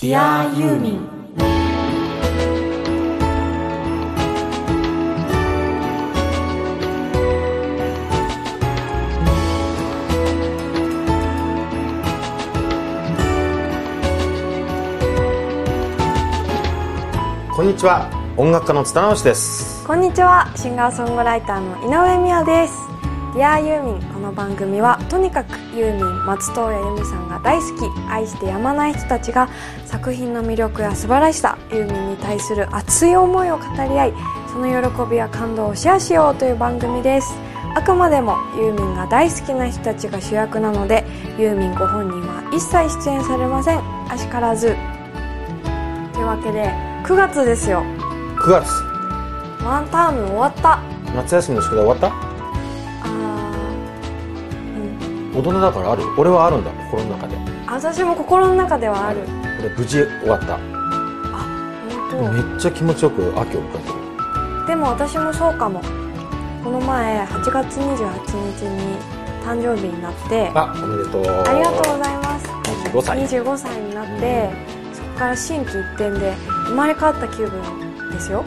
Dear ユーミンこんにちは。音楽家の綱直しです。こんにちは。シンガーソングライターの井上美也です。Dear ユーミンこの番組はとにかくユーミン松任谷由実さんが大好き愛してやまない人たちが作品の魅力や素晴らしさユーミンに対する熱い思いを語り合いその喜びや感動をシェアしようという番組です。あくまでもユーミンが大好きな人たちが主役なのでユーミンご本人は一切出演されません。あしからず。というわけで9月ですよ。9月ワンターム終わった。夏休みの宿題終わった？大人だからある。俺はあるんだ。心の中で。私も心の中ではある。俺無事終わった。本めっちゃ気持ちよく秋を迎えてる。当でも私もそうかも。この前8月28日に誕生日になって。あおめでとう。ありがとうございます。25歳。25歳になって、そこから心機一転で生まれ変わった気分ですよ、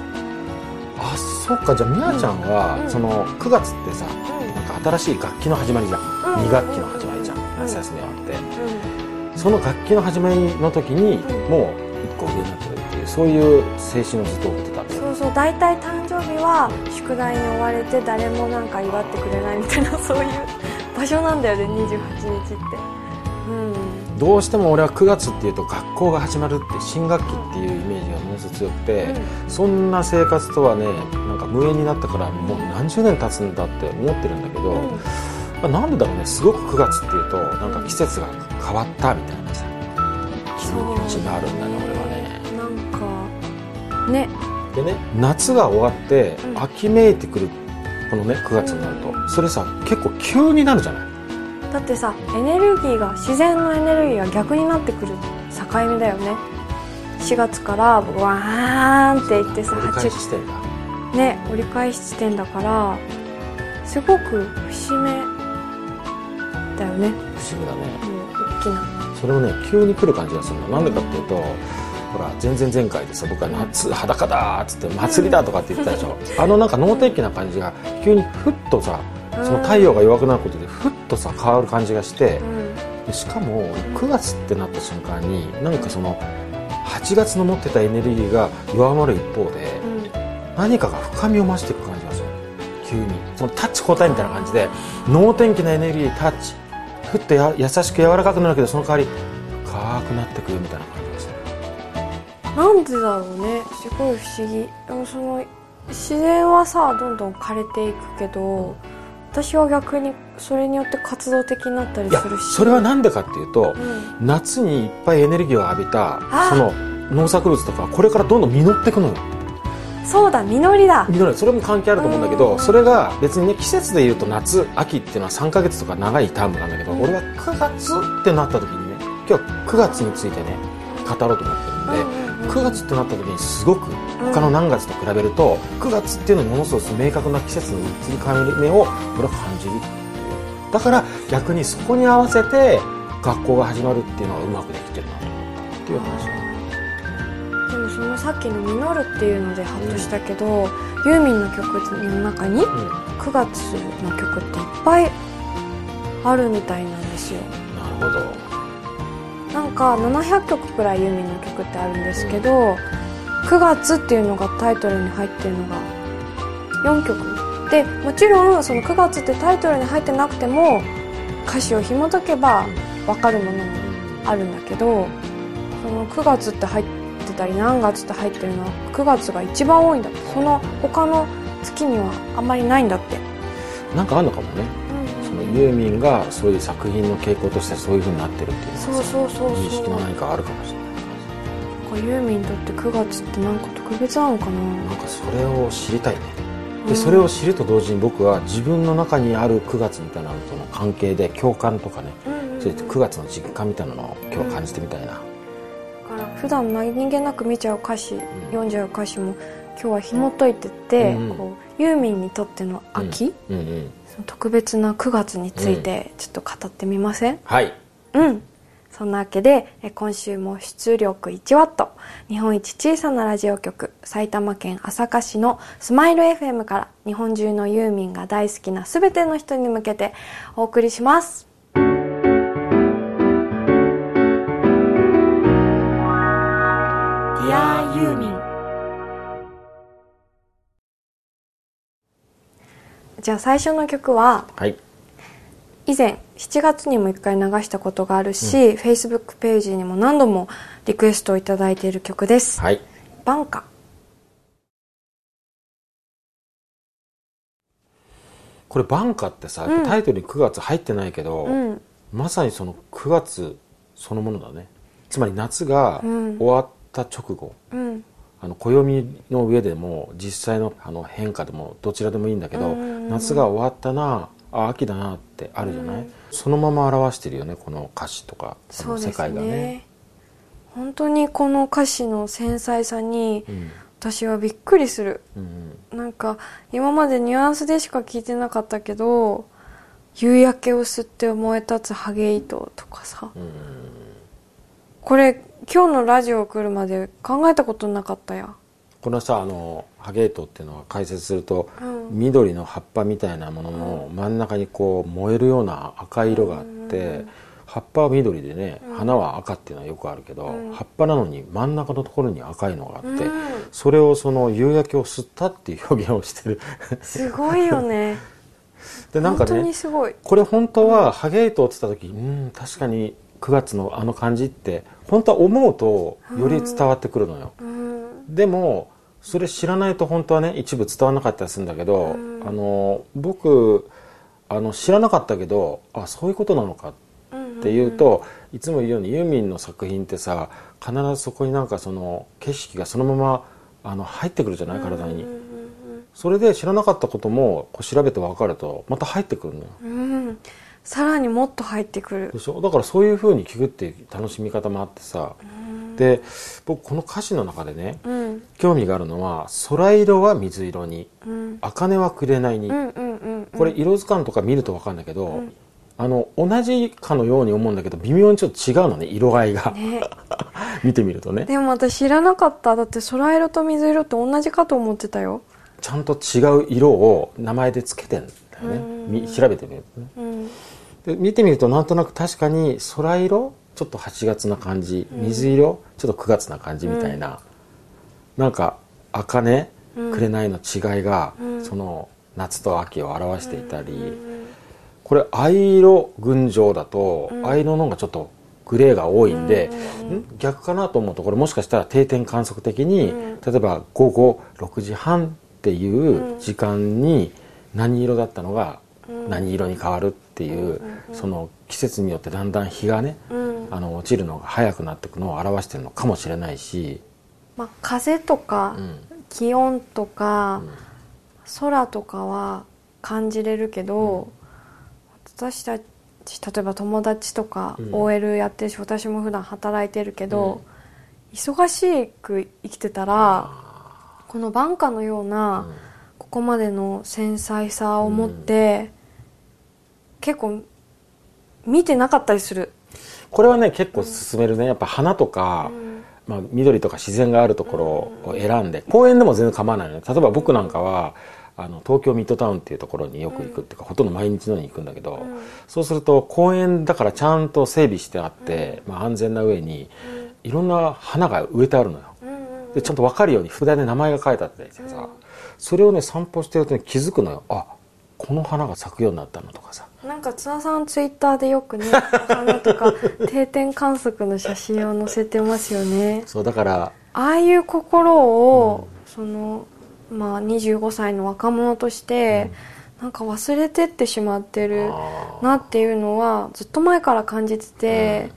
あそっか。じゃあみやちゃんは、うん。その9月ってさか新しい楽器の始まりじゃん、うん。2学期の始まりじゃん、ん。夏休み終わって、うその楽器の始まりの時に、うん。もう1個上になってるっていうそういう青春をずっと送ってたそうそう大体誕生日は宿題に追われて誰もなんか祝ってくれないみたいなそういう場所なんだよね28日って。うんどうしても俺は9月っていうと学校が始まるって新学期っていうイメージがものすごく強くて、そんな生活とはねなんか無縁になったからもう何十年経つんだって思ってるんだけど、うん。まあなんでだろうねすごく9月っていうとなんか季節が変わったみたいなさ気持ちがあるんだね俺はね。なんかね。でね夏が終わってうん。秋めいてくるこのね9月になるとそれさ結構急になるじゃないだってさエネルギーが自然のエネルギーが逆になってくる。境目だよね。4月からワーンっていってさ折り返し8してんだ。ね折り返し地点だからすごく節目だよね。不思議だね。もう大きな。それもね急に来る感じがするの。なんでかっていうとほら前々前回でさ僕は夏裸だーっつって祭りだとかって言ってたでしょ。あのなんか能天気な感じが急にふっとさその太陽が弱くなることでふっとさ変わる感じがしてうん。でしかも9月ってなった瞬間になんかその8月の持ってたエネルギーが弱まる一方でうん。何かが深みを増していく感じがする。急に。そのタッチ交代みたいな感じで能天気なエネルギータッチ。ふっとや優しく柔らかくなるけどその代わり深くなってくるみたいな感じがする。なんでだろうね。すごい不思議。でもその自然はさどんどん枯れていくけど私は逆にそれによって活動的になったりするし。それはなんでかっていうとうん。夏にいっぱいエネルギーを浴びたあ。その農作物とかこれからどんどん実っていくのよ。そうだ実りだ。実るそれも関係あると思うんだけうん。どそれが別にね季節でいうと夏秋っていうのは3ヶ月とか長いタームなんだけどうん。俺は9月ってなった時にね今日9月についてね語ろうと思ってるんで、うん9月ってなった時にすごく他の何月と比べると9月っていうのにものすごく明確な季節の移り変わり目を俺は感じるだから逆にそこに合わせて学校が始まるっていうのはうまくできてるなと思ったっていう話でもそのさっきの「実る」っていうのでハッとしたけど、ユーミンの曲の中にうん。9月の曲っていっぱいあるみたいなんですよ。なるほどなんか700曲くらいユーミンの曲ってあるんですけど「9月」っていうのがタイトルに入ってるのが4曲。でもちろんその「9月」ってタイトルに入ってなくても歌詞を紐解けば分かるものもあるんだけどその9月って入ってたり何月って入ってるのは9月が一番多いんだって。その他の月にはあんまりないんだって、なんかあるのかもね。ユーミンがそういう作品の傾向としてそういう風になってるっていうそうそうそうそう。認識の何かあるかもしれないユーミンにとって9月ってなんか特別なのかな。なんかそれを知りたいね。うん。でそれを知ると同時に僕は自分の中にある9月みたいなのとの関係で共感とかね。うんうんそうやって9月の実感みたいなのを今日は感じてみたいな、だから普段何気なく見ちゃう歌詞、読んじゃう歌詞も今日は紐解いてって、うん。こうユーミンにとっての秋、うんうんその特別な9月についてちょっと語ってみません？はい。うん。そんなわけでえ今週も出力 1W 日本一小さなラジオ局埼玉県朝霞市のスマイル FM から日本中のユーミンが大好きな全ての人に向けてお送りします。じゃあ最初の曲ははい以前7月にも一回流したことがあるし、Facebook ページにも何度もリクエストをいただいている曲です。はいバンカ。これ「バンカ」ってさ、うんタイトルに9月入ってないけど、うん。まさにその9月そのものだねつまり夏がうん終わった直後、うん。あの暦の上でも実際のあの変化でもどちらでもいいんだけど、夏が終わったなあ秋だなってあるじゃない、うん。そのまま表してるよねこの歌詞とかこの世界がね。ね。本当にこの歌詞の繊細さにうん。私はびっくりする。うんなんか今までニュアンスでしか聞いてなかったけど夕焼けを吸って燃え立つハゲ糸とかさ。うん。これ今日のラジオ来るまで考えたことなかったや。このさあのハゲートっていうのは解説すると、うん。緑の葉っぱみたいなものの真ん中にこう燃えるような赤い色があって、うん。葉っぱは緑でね、うん。花は赤っていうのはよくあるけど、うん。葉っぱなのに真ん中のところに赤いのがあって、うん。それをその夕焼けを吸ったっていう表現をしてる。すごいよね。でなんかねこれ本当はハゲートって言った時うん確かに9月のあの感じって本当は思うとより伝わってくるのよ、うん。でもそれ知らないと本当はね一部伝わらなかったりするんだけど、うん。あの僕あの知らなかったけどあそういうことなのかっていうと、いつも言うようにユーミンの作品ってさ必ずそこになんかその景色がそのままあの入ってくるじゃない体に、それで知らなかったこともこう調べて分かるとまた入ってくるのよ。うんうんさらにもっと入ってくる。でしょ？だからそういうふうに聞くっていう楽しみ方もあってさ、で僕この歌詞の中でねうん。興味があるのは「空色は水色にうん。茜は紅に」これ色図鑑とか見ると分かるんだけど、ん。あの同じかのように思うんだけど微妙にちょっと違うのね色合いが、ね。見てみるとね。でも私知らなかった。だって空色と水色って同じかと思ってたよ。ちゃんと違う色を名前でつけてんだよね。調べてみるとね。うんで見てみるとなんとなく確かに空色ちょっと8月な感じ水色ちょっと9月な感じみたいな、なんか茜うん。紅の違いが、うん。その夏と秋を表していたり、うん。これ藍色群青だと、うん。藍色の方がちょっとグレーが多いんで、うん。うん。ん？逆かなと思うとこれもしかしたら定点観測的に、うん。例えば午後6時半っていう時間に何色だったのがうん何色に変わるっていう、その季節によってだんだん日がね、うん。あの落ちるのが早くなっていくのを表してるのかもしれないし、まあ、風とかうん。気温とかうん。空とかは感じれるけど、私たち例えば友達とかうん。OL やってるし私も普段働いてるけど、忙しく生きてたらこの晩夏のようなここまでの繊細さを持って、結構見てなかったりする。これはね結構進めるね。やっぱ花とか、うん。まあ、緑とか自然があるところを選んで、公園でも全然構わないのね。例えば僕なんかはあの東京ミッドタウンっていうところによく行くっていうか、ほとんど毎日のように行くんだけど、うん。そうすると公園だからちゃんと整備してあって、まあ、安全な上にいろんな花が植えてあるのよ。うんうんでちゃんと分かるように札で名前が書いてあったりしてさ、それをね散歩してるとね気づくのよ。あこの花が咲くようになったのとかさなんか津田さんツイッターでよくねお花とか 定点観測の写真を載せてますよね。そうだからああいう心を、そのまあ25歳の若者として、なんか忘れてってしまってるなっていうのはずっと前から感じてて、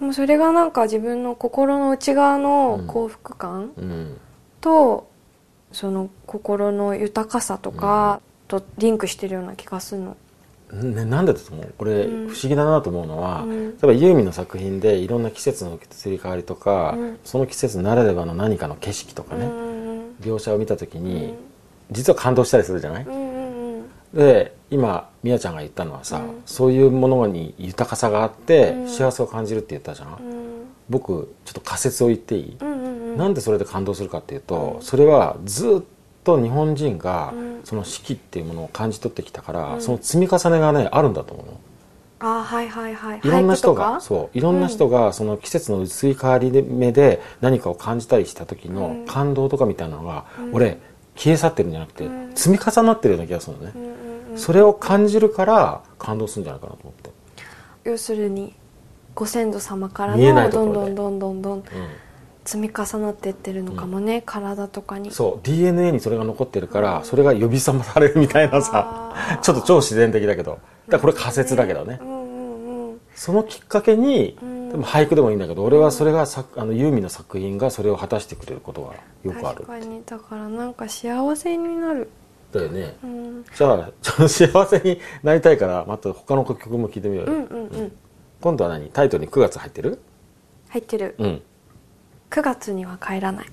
でもそれがなんか自分の心の内側の幸福感うん。と、その心の豊かさとかとリンクしてるような気がするの。ね、なんでだと思う？これうん。不思議だなと思うのは、うん。例えばユーミンの作品でいろんな季節の移り変わりとか、うん。その季節ならではの何かの景色とかね、うん描写を見た時に、うん。実は感動したりするじゃない、で今みやちゃんが言ったのはさ、そういうものに豊かさがあって、うん。幸せを感じるって言ったじゃん、うん。僕ちょっと仮説を言っていい、うんうんうん。なんでそれで感動するかっていうと、うん。それはずっと日本人がうん。その四季っていうものを感じ取ってきたから、うん。その積み重ねがねあるんだと思うの。あはいはいはい。いろんな人がそう。いろんな人がその季節の移り変わり目で何かを感じたりした時のうん。感動とかみたいなのが、うん。俺消え去ってるんじゃなくて、うん。積み重なってるような気がするのね、うんうんうん。それを感じるから感動するんじゃないかなと思って、要するにご先祖様からのどんどんどんどんどん。う積み重なってってるのかもね、体とかに。ん、そう DNA にそれが残ってるから、それが呼び覚まされるみたいなさ ちょっと超自然的だけど。だからこれ仮説だけどね、うんうんうんそのきっかけに、うん。でも俳句でもいいんだけど俺はそれがさあのユーミンの作品がそれを果たしてくれることがよくある確かに。だからなんか幸せになる。だよね。うん。じゃあちょっと幸せになりたいからまた他の曲も聴いてみようよ、うんうんうん。今度は何？タイトルに9月入ってる？入ってる。うん9月には帰らない。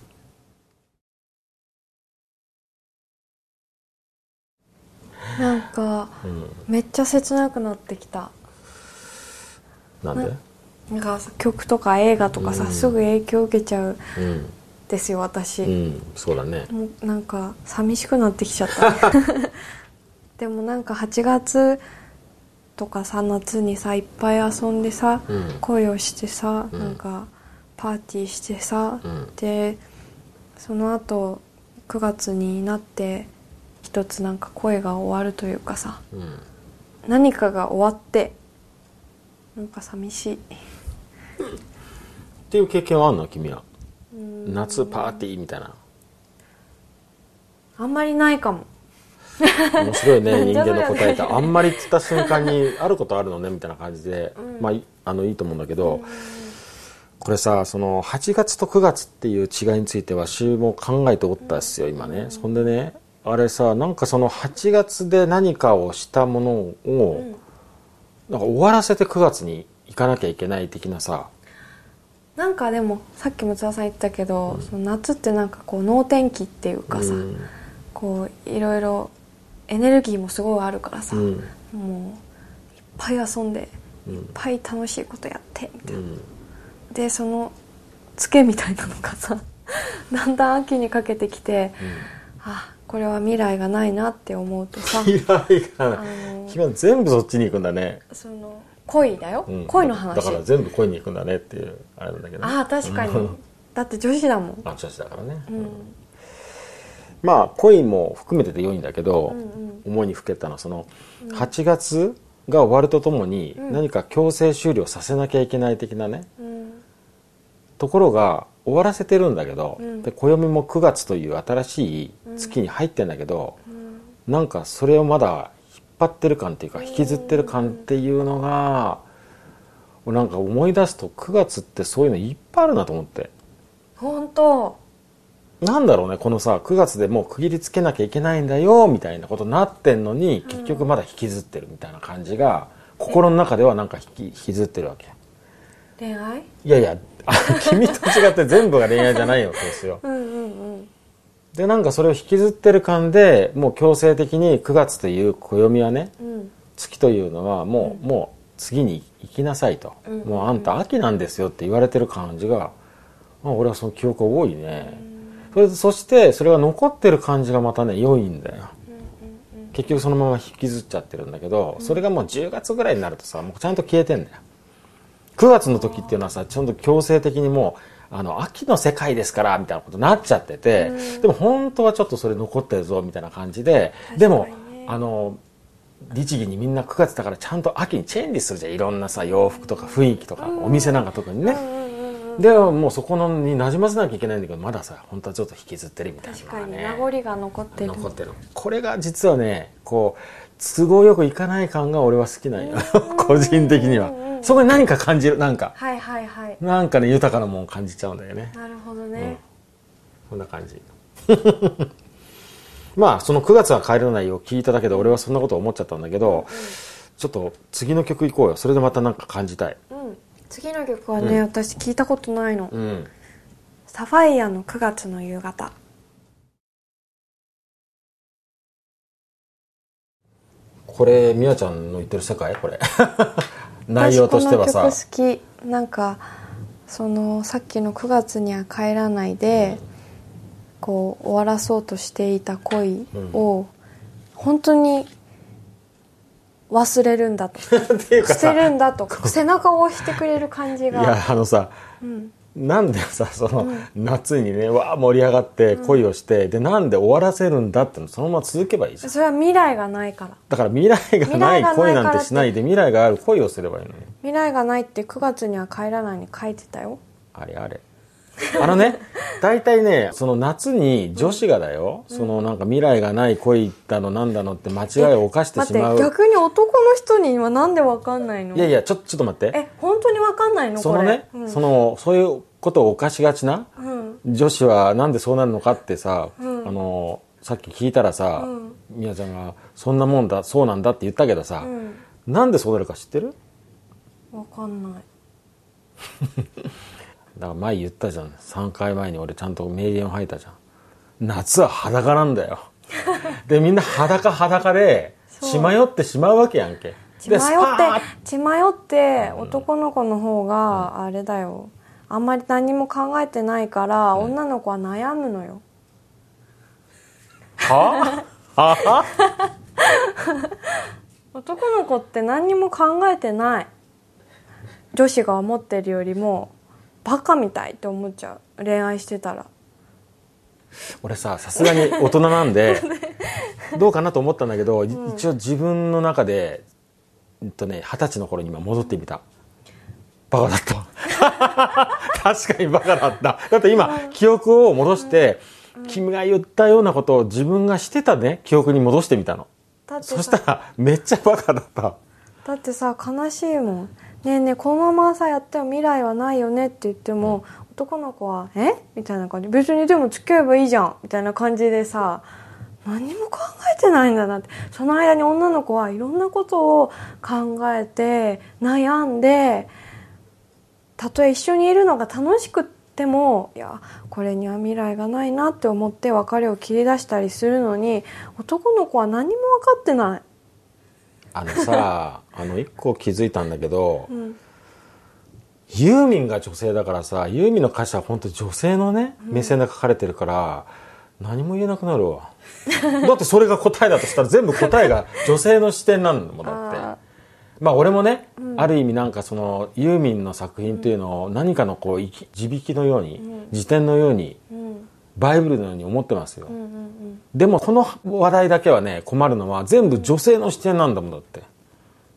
なんかうん。めっちゃ切なくなってきた。なんで？なんかさ曲とか映画とかさ、うん。すぐ影響受けちゃうんうん、ですよ私、うん、そうだね。もうなんか寂しくなってきちゃった。でもなんか8月とかさ夏にさいっぱい遊んでさ、うん。恋をしてさ、うん。なんかパーティーしてさ、うん。でその後9月になって一つなんか恋が終わるというかさうん。何かが終わってなんか寂しい。っていう経験はあんの？君は。うん。夏パーティーみたいな。あんまりないかも。面白いね 人間の答えってあんまりっつった瞬間にあることあるのねみたいな感じで、うん。まあいあのいいと思うんだけど、これさその8月と9月っていう違いについては週も考えておったっすよ今ね、そんでねあれさなんかその8月で何かをしたものを、うん。なんか終わらせて9月に行かなきゃいけない的なさ。なんかでもさっきも津田さん言ったけど、その夏ってなんかこう能天気っていうかさ、うん。こういろいろエネルギーもすごいあるからさ、うん。もういっぱい遊んでうん。いっぱい楽しいことやってみたいな、うんでそのツケみたいなのがさ だんだん秋にかけてきて、あこれは未来がないなって思うとさ 未来があない。の君は全部そっちに行くんだね、その恋だよ、うん。恋の話。だから全部恋に行くんだねっていうあれなんだけどね、ああ確かに、うん。だって女子だもん、あ女子だからね、うん。まあ恋も含めてで良いんだけど、うんうん。思いにふけたのはその8月が終わるとともにうん。何か強制終了させなきゃいけない的なねうんところが終わらせてるんだけど、うん。で暦も9月という新しい月に入ってんだけど、うん。なんかそれをまだ引っ張ってる感っていうか引きずってる感っていうのがなんか思い出すと9月ってそういうのいっぱいあるなと思って。本当。なんだろうねこのさ9月でもう区切りつけなきゃいけないんだよみたいなことになってんのに結局まだ引きずってるみたいな感じが心の中ではなんか引き引きずってるわけ。恋愛？いやいやあ 君と違って全部が恋愛じゃないよそうですよ。うんうんうん。でなんかそれを引きずってる感でもう強制的に9月という暦はねうん。月というのはもう、もう次に行きなさいと、うんもうあんた秋なんですよって言われてる感じが、まあ、俺はその記憶が多いね、それそしてそれが残ってる感じがまたね良いんだよ。結局そのまま引きずっちゃってるんだけど、それがもう10月ぐらいになるとさもうちゃんと消えてんだよ9月の時っていうのはさちゃんと強制的にもうあの秋の世界ですからみたいなことになっちゃってて、うん。でも本当はちょっとそれ残ってるぞみたいな感じででもあの律儀にみんな9月だからちゃんと秋にチェンジするじゃん。いろんなさ洋服とか雰囲気とか、お店なんか特にね、でもうそこのに馴染ませなきゃいけないんだけどまださ本当はちょっと引きずってるみたいな確かに名残が残ってる。残ってる。これが実はねこう都合よくいかない感が俺は好きなんよ個人的には。うんうんそこに何か感じるなんか。はいはいはい。なんかね豊かなもん感じちゃうんだよね。なるほどね、こんな感じ。まあその9月は帰れないを聞いただけで俺はそんなこと思っちゃったんだけど、ちょっと次の曲行こうよ。それでまたなんか感じたい。うん。次の曲はね、私聞いたことないの、うん。サファイアの9月の夕方これみやちゃんの言ってる世界？これ。内容としてはさ。私この曲好き。なんかそのさっきの9月には帰らないで、こう終わらそうとしていた恋を、本当に忘れるんだと。捨てるんだと。背中を押してくれる感じいがやあのさ、なんでさその、夏にねわあ盛り上がって恋をして、でなんで終わらせるんだってのそのまま続けばいいじゃん。それは未来がないから。だから未来がない恋なんてしないで未来がある恋をすればいいのに。未来がないって9月には帰らないに書いてたよ。あれあれあのね大体ねその夏に女子がだよ、そのなんか未来がない恋だのなんだのって間違いを犯して待ってしまう逆に男の人にはなんでわかんないの？いやいやちょちょっと待って。え本当にわかんないの？そのね、うん。そのそういうことを犯しがちなうん。女子はなんでそうなるのかってさ、うん。あのさっき聞いたらさ、うん。みやちゃんが「そんなもんだそうなんだ」って言ったけどさ、うん。なんでそうなるか知ってる？わかんない だから前言ったじゃん。3回前に俺ちゃんと名言を吐いたじゃん。夏は裸なんだよ。でみんな裸裸で血迷ってしまうわけやんけ。血迷って血迷って男の子の方があれだよ。あんまり何も考えてないから、女の子は悩むのよ。は？は？男の子って何にも考えてない。女子が思ってるよりもバカみたいって思っちゃう。恋愛してたら。俺ささすがに大人なんで どうかなと思ったんだけど、一応自分の中でうんとね二十歳の頃に今戻ってみた。バカだった。確かにバカだった。だって今記憶を戻して、君が言ったようなことを自分がしてたね。記憶に戻してみたの。そしたさらめっちゃバカだった。だってさ悲しいもんねえねえこのままさやっても未来はないよねって言っても、男の子は「え？みたいな感じ。別にでも付き合えばいいじゃん。みたいな感じでさ何も考えてないんだなって。その間に女の子はいろんなことを考えて悩んでたとえ一緒にいるのが楽しくってもいやこれには未来がないなって思って別れを切り出したりするのに男の子は何も分かってない。あのさあの一個気づいたんだけど、ん。ユーミンが女性だからさユーミンの歌詞は本当女性のね目線で書かれてるから、何も言えなくなるわ。だってそれが答えだとしたら全部答えが女性の視点なんだもんだって。あまあ俺もね、ある意味なんかそのユーミンの作品っていうのを何かのこう地引きのように、辞典のようにバイブルのように思ってますよ、うんうんうん。でもこの話題だけはね困るのは全部女性の視点なんだもんだって。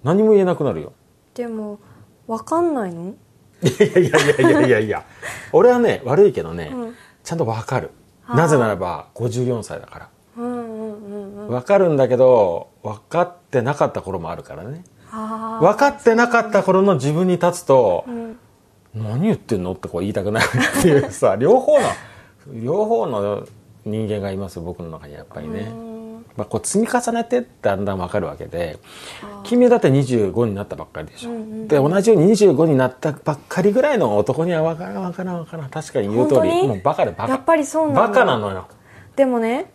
何も言えなくなるよ。でも分かんないの？いやいやいやいやいやいや。俺はね悪いけどね、うん。ちゃんと分かる。なぜならば54歳だから。うんうんうんうん。分かるんだけど分かってなかった頃もあるからね。分かってなかった頃の自分に立つとうん。何言ってんのってこう言いたくなるっていうさ両方の両方の人間がいますよ僕の中にやっぱりね、うん。まあ、こう積み重ねてだんだん分かるわけで君だって25になったばっかりでしょ、うんうんで同じように25になったばっかりぐらいの男には分からん分からん分からん。確かに言う通りもうバカでバカ。やっぱりそうなのバカなのよ。でもね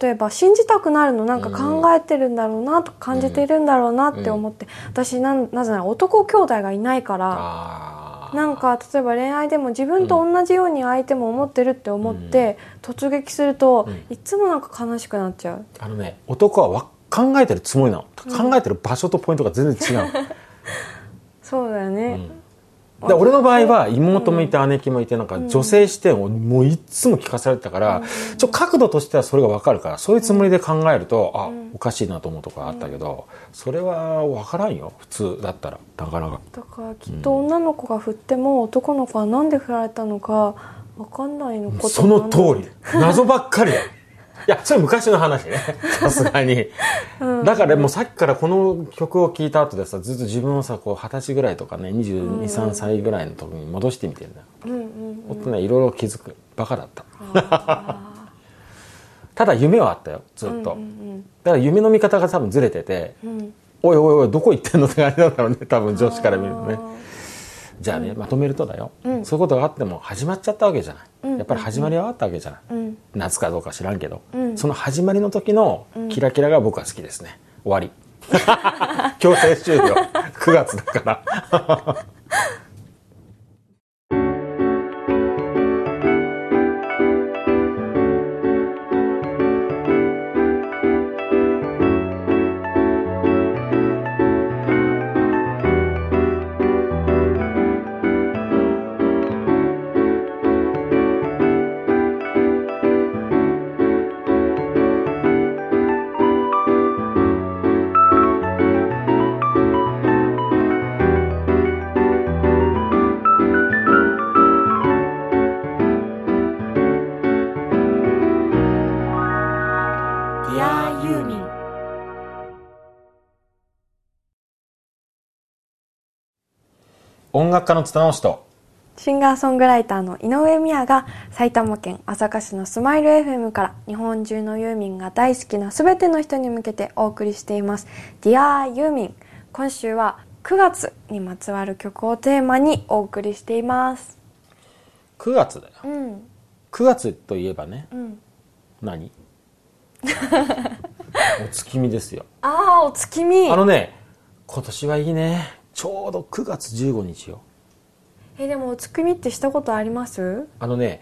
例えば信じたくなるのなんか考えてるんだろうなとか感じてるんだろうなって思って、私なんなぜなら男兄弟がいないから。あーなんか例えば恋愛でも自分と同じように相手も思ってるって思って突撃すると、いつもなんか悲しくなっちゃう。あのね男はわ考えてるつもりなの、考えてる場所とポイントが全然違う そうだよね、で俺の場合は妹もいて姉貴もいてなんか女性視点をもういっつも聞かされてたから、ちょ角度としてはそれが分かるからそういうつもりで考えると、あおかしいなと思うとこあったけど、それは分からんよ。普通だったらなかなか。だからきっと女の子が振っても男の子はなんで振られたのか分かんないのことその通りり。謎ばっかりだよいやそれ昔の話ね。さすがに、だからもうさっきからこの曲を聴いた後でさずっと自分をさこう二十歳ぐらいとかね2 2 3歳ぐらいの時に戻してみてるんだよ。うんうんほんとねいろいろ気づくバカだった。ただ夢はあったよずっと、うんだから夢の見方が多分ずれててうん。うんおいおいおいどこ行ってんのって感じなんだろうね多分女子から見るとねじゃあね、まとめるとだよ、うん。そういうことがあっても始まっちゃったわけじゃない、うん。やっぱり始まりはあったわけじゃない、うん。夏かどうか知らんけど、うん。その始まりの時のキラキラが僕は好きですね。終わり。強制終了。9月だから音楽家の綱直しとシンガーソングライターの井上美也が埼玉県朝霞市のスマイル FM から日本中のユーミンが大好きな全ての人に向けてお送りしています「Dear ユーミン」今週は9月にまつわる曲をテーマにお送りしています。9月だよ。うん。9月といえばねうん。何？お月見ですよ。ああお月見。あのね今年はいいねちょうど9月15日よ。えでもお月見ってしたことあります？あのね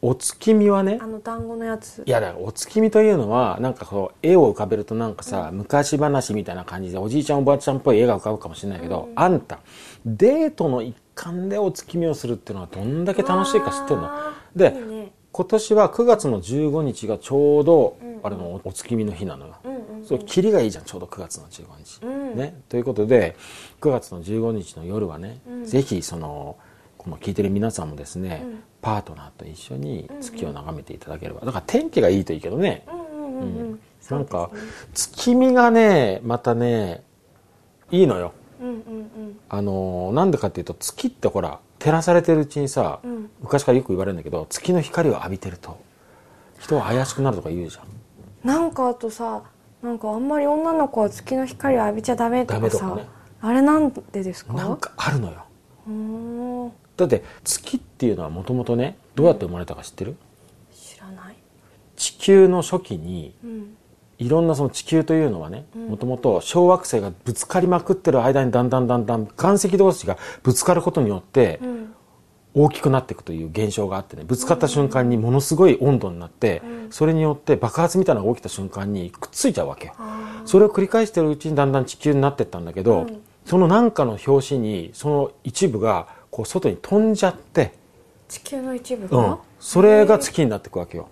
お月見はねあの団子のやつ。いやだお月見というのはなんかこう絵を浮かべるとなんかさ、昔話みたいな感じでおじいちゃんおばあちゃんっぽい絵が浮かぶかもしれないけど、あんたデートの一環でお月見をするっていうのはどんだけ楽しいか知ってるの？でいいね今年は9月の15日がちょうど、うん。あれのお月見の日なのよ、そうキリがいいじゃんちょうど9月の15日、うん。ね。ということで9月の15日の夜はね、うん。ぜひそのこの聞いてる皆さんもですね、うん。パートナーと一緒に月を眺めていただければ。だから天気がいいといいけどね、うんなんか月見がねまたねいいのよ。あのーなんでかっていうと月ってほら照らされてるうちにさ、うん。昔からよく言われるんだけど月の光を浴びてると人は怪しくなるとか言うじゃん。うんなんかあとさなんかあんまり女の子は月の光を浴びちゃダメとかさね。あれなんでですか？なんかあるのよ。うーん。だって月っていうのはもともとねどうやって生まれたか知ってる、知らない。地球の初期にうんいろんなその地球というのはねうん。もともと小惑星がぶつかりまくってる間にだんだんだんだん岩石同士がぶつかることによってうん。大きくなっていくという現象があってねぶつかった瞬間にものすごい温度になってうん。それによって爆発みたいなのが起きた瞬間にくっついちゃうわけ。それを繰り返してるうちにだんだん地球になってったんだけど、うん。その何かの拍子にその一部がこう外に飛んじゃって、ー地球の一部が、うん、それが月になっていくわけよ。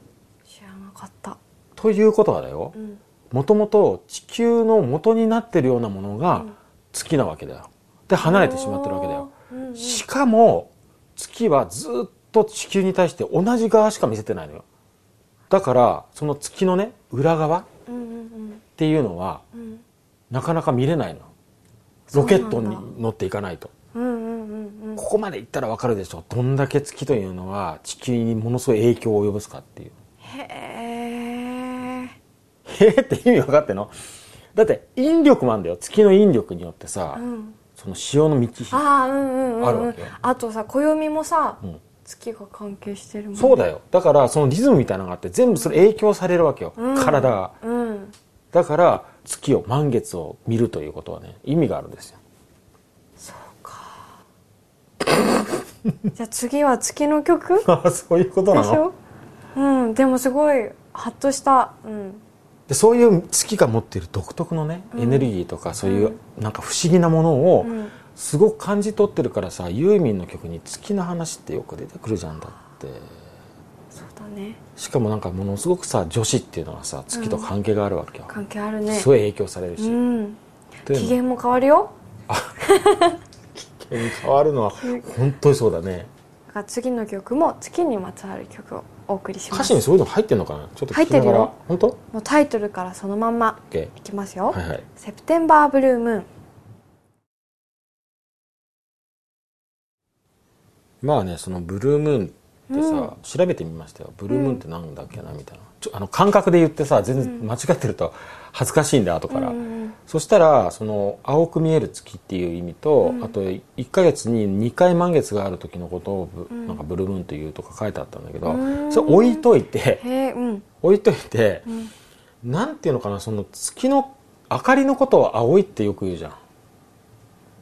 知らなかったということはだようん。もともと地球の元になってるようなものがうん。月なわけだよ。で離れてしまってるわけだよ。うんうん。しかも月はずっと地球に対して同じ側しか見せてないのよ。だからその月のね裏側っていうのはなかなか見れないの。ロケットに乗っていかないと。ここまで行ったらわかるでしょ。どんだけ月というのは地球にものすごい影響を及ぼすかっていう。へえへえって意味分かってんの？だって引力もあるんだよ。月の引力によってさ、うん。その潮の満ち引きああうんうんうんうん。あるわけよ。あとさ暦もさ、うん。月が関係してるもんね。そうだよ。だからそのリズムみたいなのがあって全部それ影響されるわけよ、うん。体が。うん。だから月を満月を見るということはね意味があるんですよ。じゃあ次は月の曲？ああそういうことなの？でしょ？うん。でもすごいハッとした。うんでそういう月が持っている独特のね、エネルギーとかそういうなんか不思議なものをうん。すごく感じ取ってるからさユーミンの曲に月の話ってよく出てくるじゃんだって。そうだね。しかもなんかものすごくさ女子っていうのはさ月と関係があるわけよ、関係あるね。すごい影響されるし、うん。機嫌も変わるよ。変わるのは本当にそうだね。だから次の曲も月にまつわる曲をお送りします。歌詞にそういうの入ってんのかな？ちょっと入ってるよ。本当？もうタイトルからそのまんまいきますよ、はいはい。セプテンバーブルームーン。まあねそのブルームーンってさ、うん。調べてみましたよ。ブルームーンってなんだっけなみたいな。ちょあの感覚で言ってさ全然間違ってると恥ずかしいんだ後から、そしたらその青く見える月っていう意味と、うん。あと1ヶ月に2回満月がある時のことをブ、うん。なんかブルームーンというとか書いてあったんだけど、うん。それ置いといて 置いといて、うん。なんていうのかなその月の明かりのことを青いってよく言うじゃん、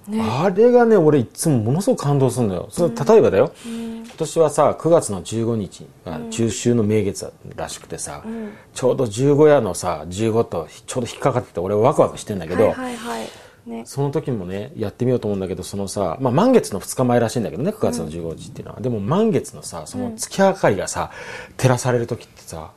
ね。あれがね俺いつもものすごく感動するのよ。それ例えばだよ、今年はさ9月の15日が中秋の名月らしくてさ、ちょうど15夜のさ15とちょうど引っかかってて俺ワクワクしてんだけど、はいはいはい。ね。その時もねやってみようと思うんだけどそのさ、まあ、満月の2日前らしいんだけどね9月の15日っていうのは、でも満月のさその月明かりがさ照らされる時ってさ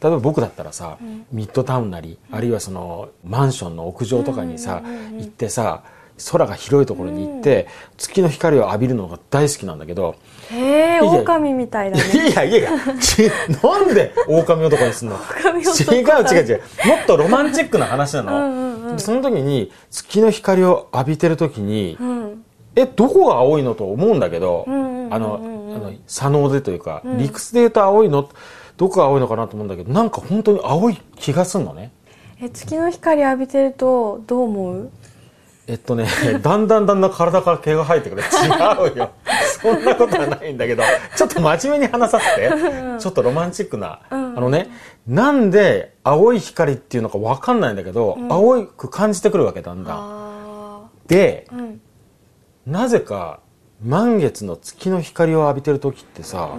例えば僕だったらさ、ミッドタウンなり、あるいはそのマンションの屋上とかにさ、行ってさ空が広いところに行って、月の光を浴びるのが大好きなんだけど、へえ狼みたいだね。いやいやいや、ち なんで狼男にすんの？違う違う違う。もっとロマンチックな話なの。でその時に月の光を浴びてる時に、うん。え、どこが青いのと思うんだけど、あの、あの、左脳でというか、理屈で言うと青いの、どこが青いのかなと思うんだけど、なんか本当に青い気がすんのね。え月の光浴びてるとどう思う？えっとね、だんだんだんだん体から毛が生えてくる。違うよ。そんなことはないんだけど、ちょっと真面目に話させて。ちょっとロマンチックな。あのね、なんで青い光っていうのかわかんないんだけど、青く感じてくるわけだんだん。あで、あうんなぜか満月の月の光を浴びてる時ってさ、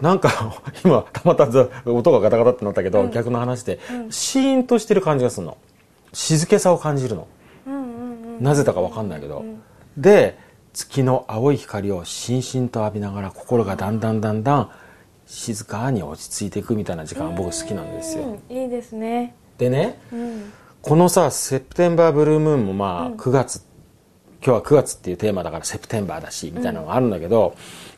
なんか 今たまたま音がガタガタってなったけど、逆の話で、シーンとしてる感じがするの静けさを感じるの、うんうんうんなぜだかわかんないけど、で月の青い光をしんしんと浴びながら心がだんだんだんだん静かに落ち着いていくみたいな時間が僕好きなんですよ、うん。いいですね。でねうん。このさ「セプテンバーブルームーン」もまあ9月、今日は9月っていうテーマだからセプテンバーだしみたいなのがあるんだけど、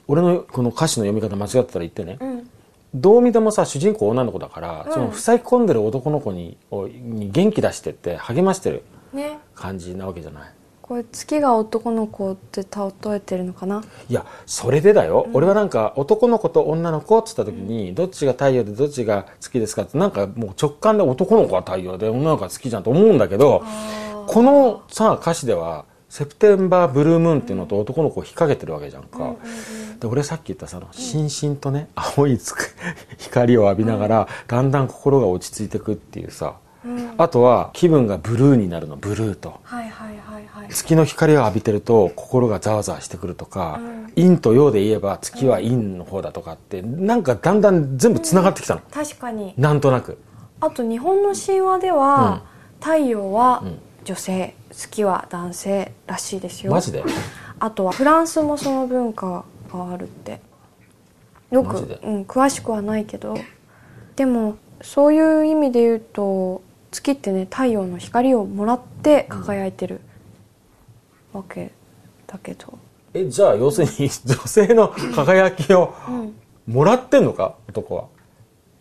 俺のこの歌詞の読み方間違ってたら言ってね、うん。どう見てもさ主人公女の子だから、その塞ぎ込んでる男の子にをに元気出してって励ましてるね感じなわけじゃない？これ月が男の子って例えてるのかな？いやそれでだよ、俺はなんか男の子と女の子って言った時に、どっちが太陽でどっちが月ですかってなんかもう直感で男の子は太陽で女の子は月じゃんと思うんだけどこのさ歌詞では「セプテンバーブルームーン」っていうのと男の子を引っ掛けてるわけじゃんか、で俺さっき言ったさしんしんとね青いつく 光を浴びながら、だんだん心が落ち着いてくっていうさ、あとは気分がブルーになるのブルーと。はいはいはいはい。月の光を浴びてると心がざわざわしてくるとか、陰と陽で言えば月は陰の方だとかってなんかだんだん全部つながってきたの、確かに。なんとなく。あと日本の神話では、太陽は女性月は男性らしいですよ。マジで？あとはフランスもその文化があるって。よくうん、詳しくはないけど。でもそういう意味で言うと月ってね太陽の光をもらって輝いてるわけだけど、えじゃあ要するに 女性の輝きをうん。もらってんのか？男は。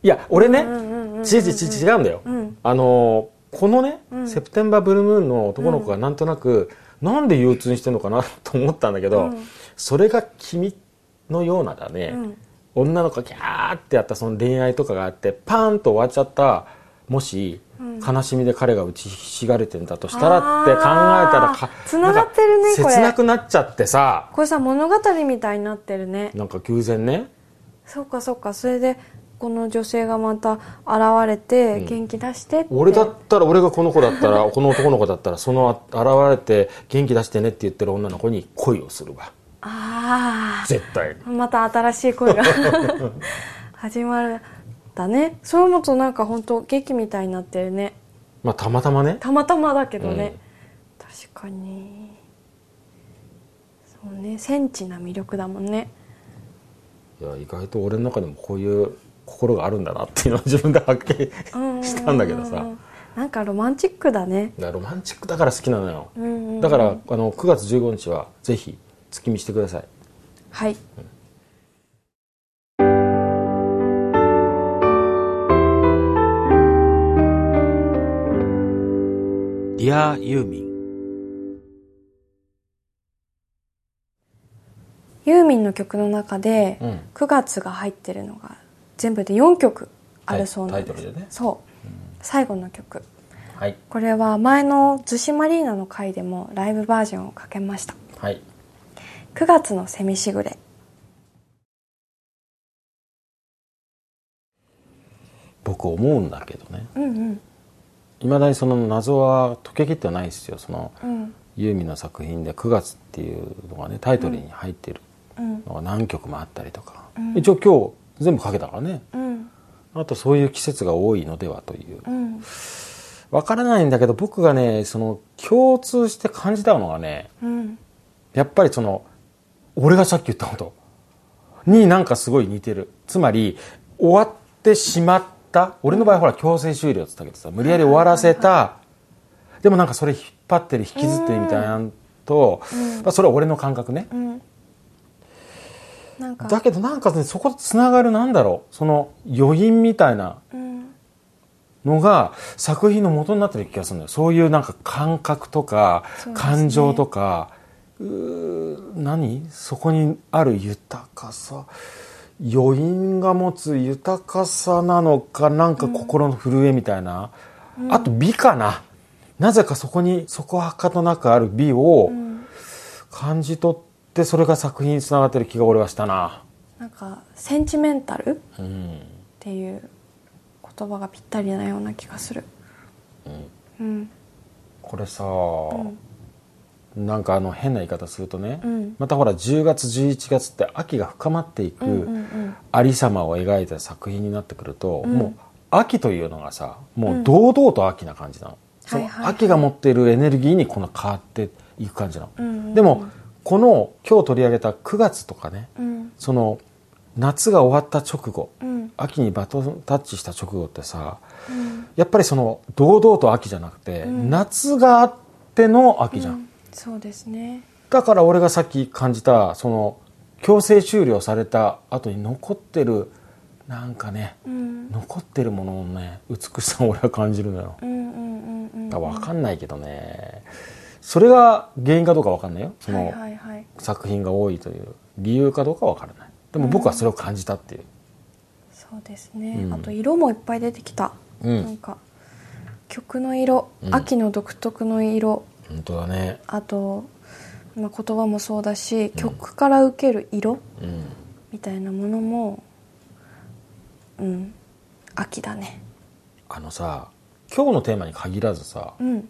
いや俺ねうんうんうんうん違う違うんだよ、うん。あのーこのね、ん。セプテンバーブルームーンの男の子がなんとなく、なんで憂鬱にしてんのかな と思ったんだけど、うん。それが君のようなだね、うん。女の子がギャーってやったその恋愛とかがあってパーンと終わっちゃった。もし、悲しみで彼が打ちひしがれてんだとしたらって考えたらかつながってるね切なくなっちゃってさ。これさ物語みたいになってるね。なんか偶然ね。そうかそうか。それでこの女性がまた現れて元気出してって、俺だったら俺がこの子だったら この男の子だったらその現れて元気出してねって言ってる女の子に恋をするわ。あ絶対あまた新しい恋が 始まるだね。そう思うとなんか本当劇みたいになってるね。まあたまたまね。たまたまだけどね、確かに。そうね。センチな魅力だもんね。いや意外と俺の中でもこういう心があるんだなっていうのを 自分で発見したんだけどさ。なんかロマンチックだね。ロマンチックだから好きなのよ、うんうんうん。だからあの9月15日はぜひ月見してください。はい Dear ユーミン。ユーミンの曲の中でうん。9月が入ってるのが全部で4曲あるそうなんです、タイタイトルでね。そう、最後の曲。はい。これは前の逗子マリーナの回でもライブバージョンをかけました。はい。9月のセミしぐれ僕思うんだけどね。うんうんいまだにその謎は解けきってはないですよ。そのうん。ユーミンの作品で「9月」っていうのがねタイトルに入ってるうん。のが何曲もあったりとか、うん。一応今日全部かけたからね。うん。あとそういう季節が多いのではという。うん。わからないんだけど僕がねその共通して感じたのがねうん。やっぱりその俺がさっき言ったことになんかすごい似てる。つまり終わってしまった俺の場合ほら強制終了って言ったけどさ無理やり終わらせた。でもなんかそれ引っ張ってる引きずってるみたいなのと、まあ、それは俺の感覚ね。だけどなんかねそことつながるなんだろう。その余韻みたいなうん。のが作品の元になってる気がするんだよ。そういうなんか感覚とか感情とか。うー何？そこにある豊かさ余韻が持つ豊かさなのかなんか心の震えみたいな、あと美かな。なぜかそこにそこはかとなくある美をうん。感じ取ってそれが作品につながってる気が俺はしたな。なんかセンチメンタルっうんていう言葉がぴったりなような気がする。うん。これさ、んなんかあの変な言い方するとね、うん。またほら10月11月って秋が深まっていくうんうんうん。ありさまを描いた作品になってくると、うん。もう秋というのがさもう堂々と秋な感じなの、そのはいはいはい。秋が持っているエネルギーにこの変わっていく感じなの、うんうんうん。でもこの今日取り上げた9月とかねうん。その夏が終わった直後うん。秋にバトンタッチした直後ってさうん。やっぱりその堂々と秋じゃなくて、うん。夏があっての秋じゃん。うんそうですね。だから俺がさっき感じたその強制終了された後に残ってるなんかねうん。残ってるもののね美しさを俺は感じるのよ。うんうんうんうんだから分かんないけどね。それが原因かどうか分かんないよ。その作品が多いという理由かどうかは分からない。でも僕はそれを感じたっていう、そうですね、うん。あと色もいっぱい出てきた、うん。なんか曲の色、うん。秋の独特の色本当だね。あと、まあ、言葉もそうだし、曲から受ける色みたいなものもうん秋だね。あのさ今日のテーマに限らずさ、うん、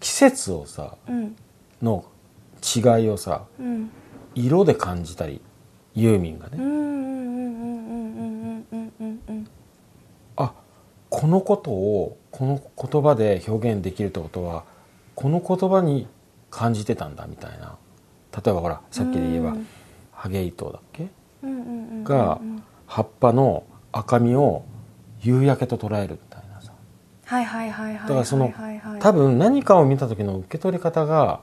季節をさ、うん、の違いをさ、うん、色で感じたりユーミンがね。あこのことをこの言葉で表現できるってことはこの言葉に感じてたんだみたいな。例えばほらさっきで言えば、うん。ハゲ糸だっけ？うんうんうんうんが葉っぱの赤みを夕焼けと捉えるみたいなさ。はいはいはいはいだからそのはいはい。はい多分何かを見た時の受け取り方が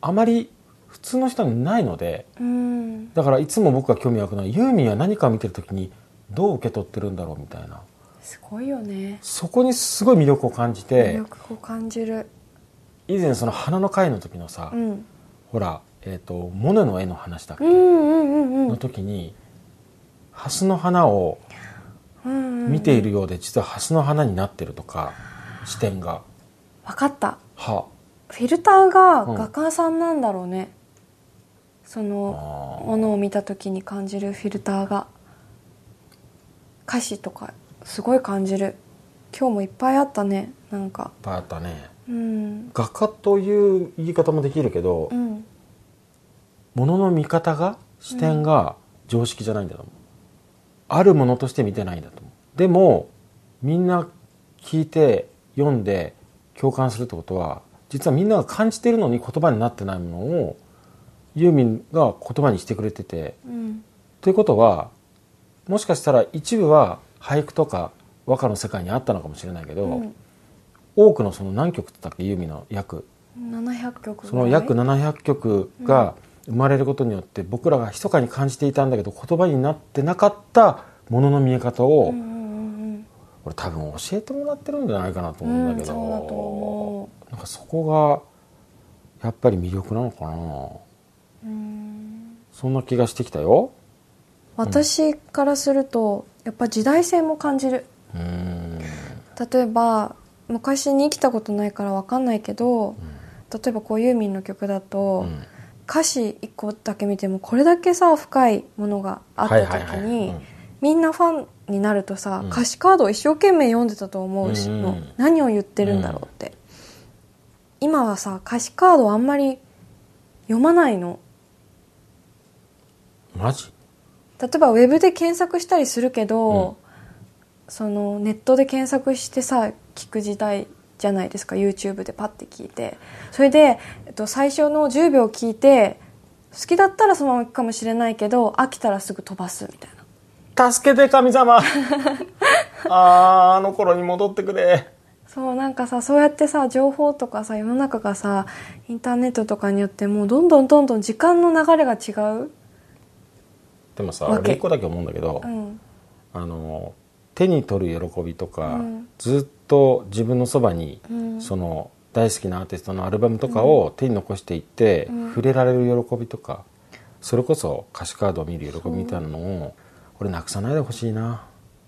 あまり普通の人にないのでうん。だからいつも僕が興味湧くのはユーミンは何かを見てる時にどう受け取ってるんだろうみたいな。すごいよね。そこにすごい魅力を感じ魅て力を感じる以前その花の会の時のさ、うん。ほら、えー、とモネの絵の話だっけ、うんうんうんうのん時にハスの花をうん見ているようで実はハスの花になってるとか視点が。分かった。は。フィルターがうん。画家さんなんだろうね、そあのー。ものを見た時に感じるフィルターが。歌詞とかすごい感じる。今日もいっぱいあったねなんか。いっぱいあったねうん。画家という言い方もできるけど、うん。ものの見方が視点が常識じゃないんだと思う、あるものとして見てないんだと思う。でもみんな聞いて読んで共感するってことは実はみんなが感じてるのに言葉になってないものをユーミンが言葉にしてくれててうん。ということはもしかしたら一部は俳句とか和歌の世界にあったのかもしれないけど、うん多くのその何曲って言ったっけユーミンの約700曲その約700曲が生まれることによって僕らが密かに感じていたんだけど言葉になってなかったものの見え方を、うんうん俺多分教えてもらってるんじゃないかなと思うんだけど、なんかそこがやっぱり魅力なのかな。ううん。そんな気がしてきたよ。私からするとやっぱ時代性も感じる。例えば昔に生きたことないから分かんないけど、例えばこうユーミンの曲だと、うん。歌詞1個だけ見てもこれだけさ深いものがあった時にうん。みんなファンになるとさ、うん。歌詞カードを一生懸命読んでたと思うし、うんもう何を言ってるんだろうって、今はさ歌詞カードあんまり読まないの。マジ？例えばウェブで検索したりするけど、そのネットで検索してさ聞く時代じゃないですか YouTube でパッて聞いて。それで、えっと、最初の10秒聞いて好きだったらそのまま行くかもしれないけど飽きたらすぐ飛ばすみたいな。助けて神様。あーあの頃に戻ってくれ。そうなんかさそうやってさ情報とかさ世の中がさインターネットとかによってもうどんどんどんどん時間の流れが違うでもさ俺一個だけ思うんだけど、うん。あの手に取る喜びとか、うん。ずっと自分のそばに、うん。その大好きなアーティストのアルバムとかを手に残していって、うん。触れられる喜びとかそれこそ歌詞カードを見る喜びみたいなのを俺なくさないでほしいな、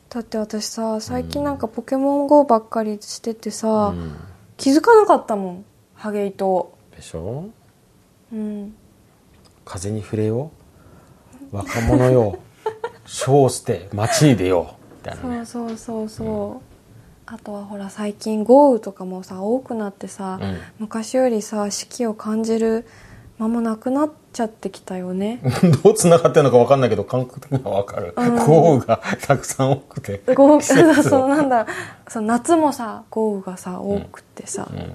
だって私さ最近なんかポケモン GO ばっかりしててさ、うん。気づかなかったもん。ハゲ糸。でしょ？うん。風に触れよう。若者よ。書を捨て街に出よう。みたいなね。そうそうそうそう、あとはほら最近豪雨とかもさ多くなってさ、うん。昔よりさ四季を感じる間もなくなっちゃってきたよね。どう繋がってるのか分かんないけど感覚的には分かる、豪雨がたくさん多くて。豪雨。季節を。そうなんだ。そう夏もさ豪雨がさ多くてさ、うん。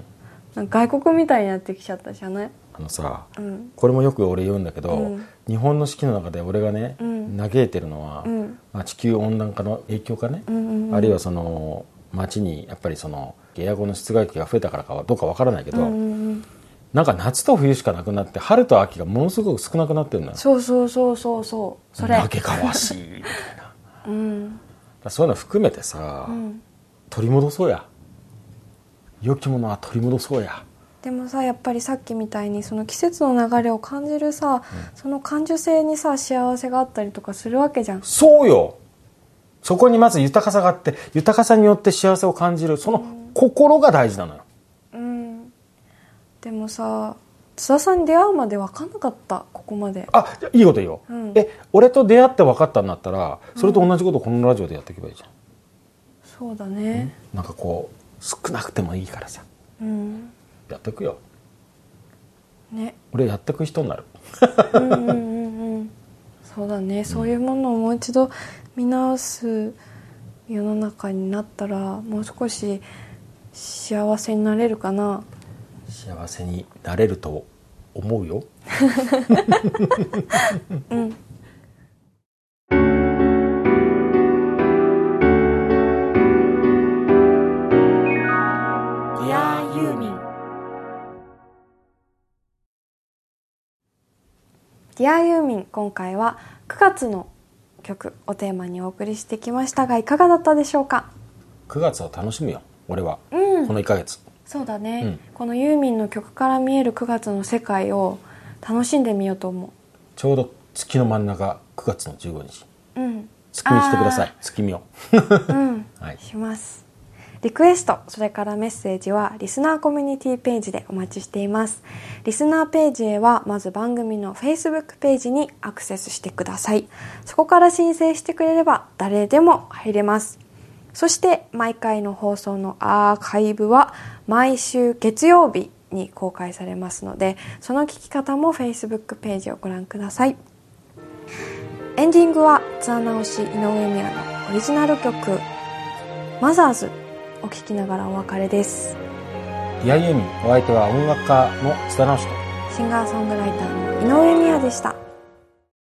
なんか外国みたいになってきちゃったじゃない？あのさうん。これもよく俺言うんだけど、うん。日本の四季の中で俺がね、うん。嘆いてるのは、うん。まあ、地球温暖化の影響かね、うんうんうん。あるいはその街にやっぱりそのエアコンの室外機が増えたからかはどうかわからないけど、うんうんうん。なんか夏と冬しかなくなって春と秋がものすごく少なくなってるのよ。そうそうそうそうそう。それ。嘆かわしいみたいな。うん。らそういうの含めてさ、うん。取り戻そうや。良きものは取り戻そうや。でもさやっぱりさっきみたいにその季節の流れを感じるさ、その感受性にさ幸せがあったりとかするわけじゃん。そうよそこにまず豊かさがあって豊かさによって幸せを感じるその心が大事なのよ。うん。でもさ津田さんに出会うまで分かんなかったここまで。あいいこと言おう、うん。え俺と出会って分かったんだったらそれと同じことをこのラジオでやっていけばいいじゃん、そうだね。なんかこう少なくてもいいからさ。うん。やっていくよ。ね。俺やっていく人になる。うんうんうんうんそうだね。そういうものをもう一度見直す世の中になったらもう少し幸せになれるかな。幸せになれると思うよ。うんディアユーミン今回は9月の曲をテーマにお送りしてきましたがいかがだったでしょうか？9月を楽しむよ。俺は、うん。この1ヶ月。そうだね、うん。このユーミンの曲から見える9月の世界を楽しんでみようと思ちょうど月の真ん中9月の15日。ううん。月見してください。月見を。うん。はい。しますリクエストそれからメッセージはリスナーコミュニティページでお待ちしています。リスナーページへはまず番組の Facebook ページにアクセスしてください。そこから申請してくれれば誰でも入れます。そして毎回の放送のアーカイブは毎週月曜日に公開されますのでその聞き方も Facebook ページをご覧ください。エンディングはツアー直し井上美也のオリジナル曲「マザーズ」お聴きながらお別れです。いやゆみお相手は音楽家の津田直人シンガーソングライターの井上美也でした